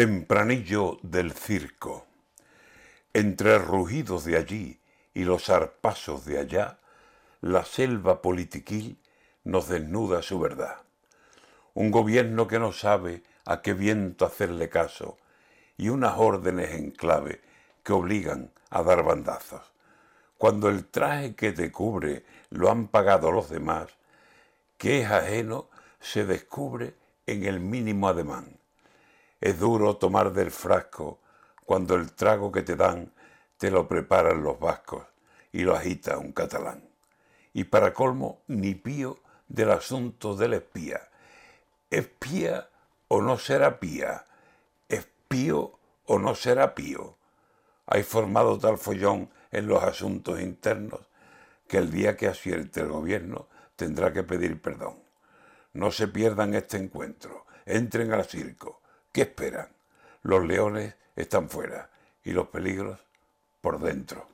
Tempranillo del circo. Entre rugidos de allí y los arpasos de allá, la selva politiquil nos desnuda su verdad. Un gobierno que no sabe a qué viento hacerle caso y unas órdenes en clave que obligan a dar bandazos. Cuando el traje que te cubre lo han pagado los demás, que es ajeno se descubre en el mínimo ademán es duro tomar del frasco cuando el trago que te dan te lo preparan los vascos y lo agita un catalán. Y para colmo, ni pío del asunto del espía. ¿Espía o no será pía? ¿Espío o no será pío? Hay formado tal follón en los asuntos internos que el día que acierte el gobierno tendrá que pedir perdón. No se pierdan este encuentro, entren al circo, ¿Qué esperan? Los leones están fuera y los peligros por dentro.